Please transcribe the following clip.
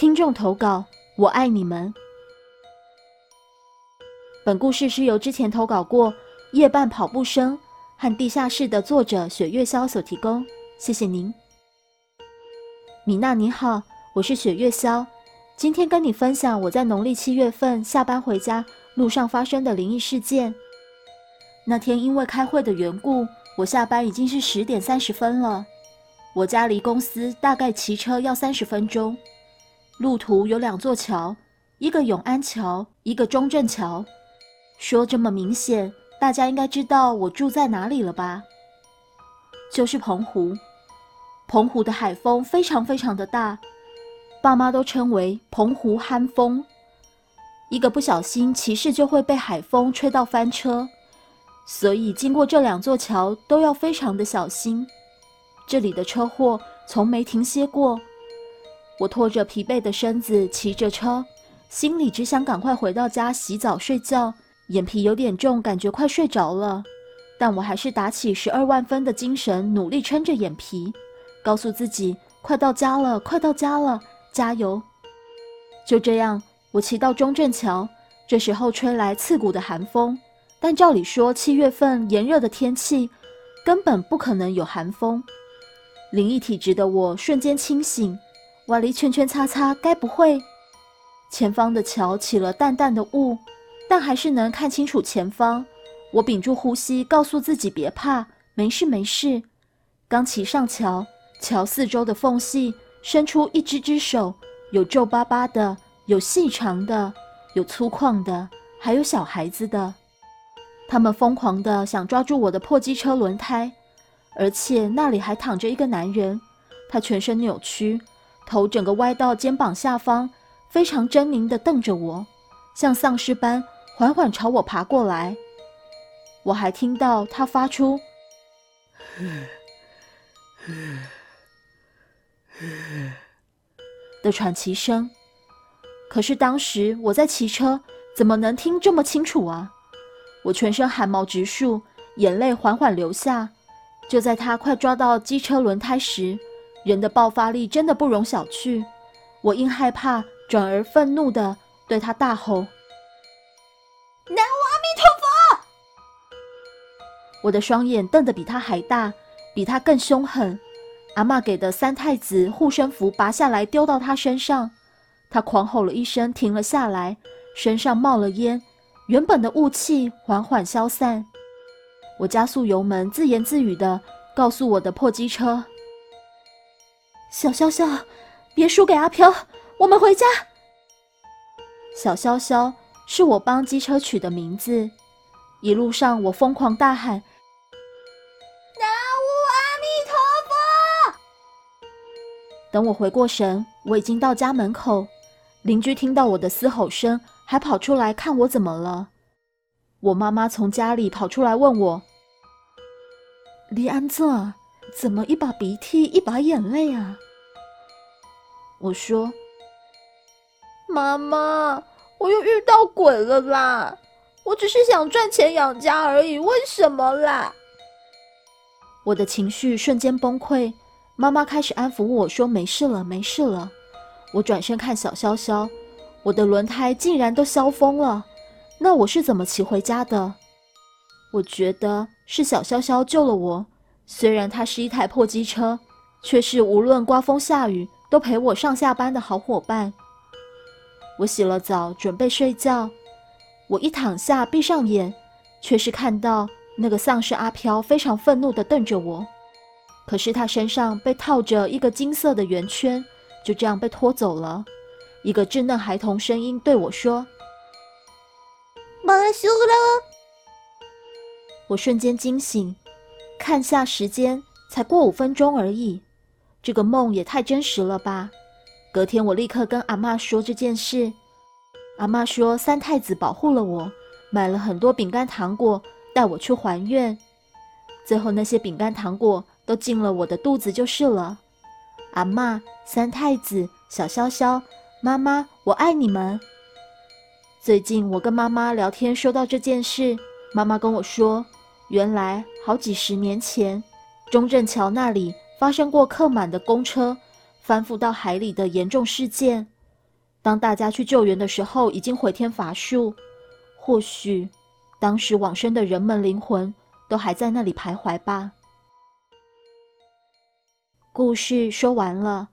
听众投稿，我爱你们。本故事是由之前投稿过《夜半跑步声》和《地下室》的作者雪月霄所提供，谢谢您。米娜你好，我是雪月霄，今天跟你分享我在农历七月份下班回家路上发生的灵异事件。那天因为开会的缘故，我下班已经是十点三十分了。我家离公司大概骑车要三十分钟，路途有两座桥，一个永安桥，一个中正桥。说这么明显，大家应该知道我住在哪里了吧？就是澎湖。澎湖的海风非常非常的大，爸妈都称为澎湖憨风。一个不小心，骑士就会被海风吹到翻车，所以经过这两座桥都要非常的小心。这里的车祸从没停歇过。我拖着疲惫的身子骑着车，心里只想赶快回到家洗澡睡觉。眼皮有点重，感觉快睡着了，但我还是打起十二万分的精神，努力撑着眼皮，告诉自己快到家了，快到家了，加油！就这样，我骑到中正桥，这时候吹来刺骨的寒风，但照理说七月份炎热的天气，根本不可能有寒风。灵异体质的我瞬间清醒，瓦离圈圈擦擦，该不会？前方的桥起了淡淡的雾。但还是能看清楚前方。我屏住呼吸，告诉自己别怕，没事没事。刚骑上桥，桥四周的缝隙伸出一只只手，有皱巴巴的，有细长的，有粗犷的，还有小孩子的。他们疯狂的想抓住我的破机车轮胎，而且那里还躺着一个男人，他全身扭曲，头整个歪到肩膀下方，非常狰狞的瞪着我，像丧尸般。缓缓朝我爬过来，我还听到他发出的喘气声。可是当时我在骑车，怎么能听这么清楚啊？我全身汗毛直竖，眼泪缓缓流下。就在他快抓到机车轮胎时，人的爆发力真的不容小觑。我因害怕转而愤怒的对他大吼。南无阿弥陀佛我的双眼瞪得比他还大，比他更凶狠。阿妈给的三太子护身符拔下来丢到他身上，他狂吼了一声，停了下来，身上冒了烟，原本的雾气缓缓消散。我加速油门，自言自语的告诉我的破机车：“小潇潇，别输给阿飘，我们回家。”小潇潇是我帮机车取的名字。一路上我疯狂大喊。南无阿弥陀佛等我回过神，我已经到家门口。邻居听到我的嘶吼声，还跑出来看我怎么了。我妈妈从家里跑出来问我：“你安泽，怎么一把鼻涕一把眼泪啊？”我说：“妈妈，我又遇到鬼了啦！我只是想赚钱养家而已，为什么啦？”我的情绪瞬间崩溃。妈妈开始安抚我说：“没事了，没事了。”我转身看小潇潇，我的轮胎竟然都削疯了。那我是怎么骑回家的？我觉得是小潇潇救了我。虽然它是一台破机车，却是无论刮风下雨都陪我上下班的好伙伴。我洗了澡，准备睡觉。我一躺下，闭上眼，却是看到那个丧尸阿飘非常愤怒地瞪着我。可是他身上被套着一个金色的圆圈，就这样被拖走了。一个稚嫩孩童声音对我说：“马修了。”我瞬间惊醒，看下时间，才过五分钟而已。这个梦也太真实了吧！隔天我立刻跟阿妈说这件事。阿妈说三太子保护了我，买了很多饼干糖果带我去还愿。最后那些饼干糖果。都进了我的肚子就是了。阿妈、三太子、小潇潇、妈妈，我爱你们。最近我跟妈妈聊天，说到这件事，妈妈跟我说，原来好几十年前，中正桥那里发生过客满的公车翻覆到海里的严重事件。当大家去救援的时候，已经回天乏术。或许，当时往生的人们灵魂都还在那里徘徊吧。故事说完了，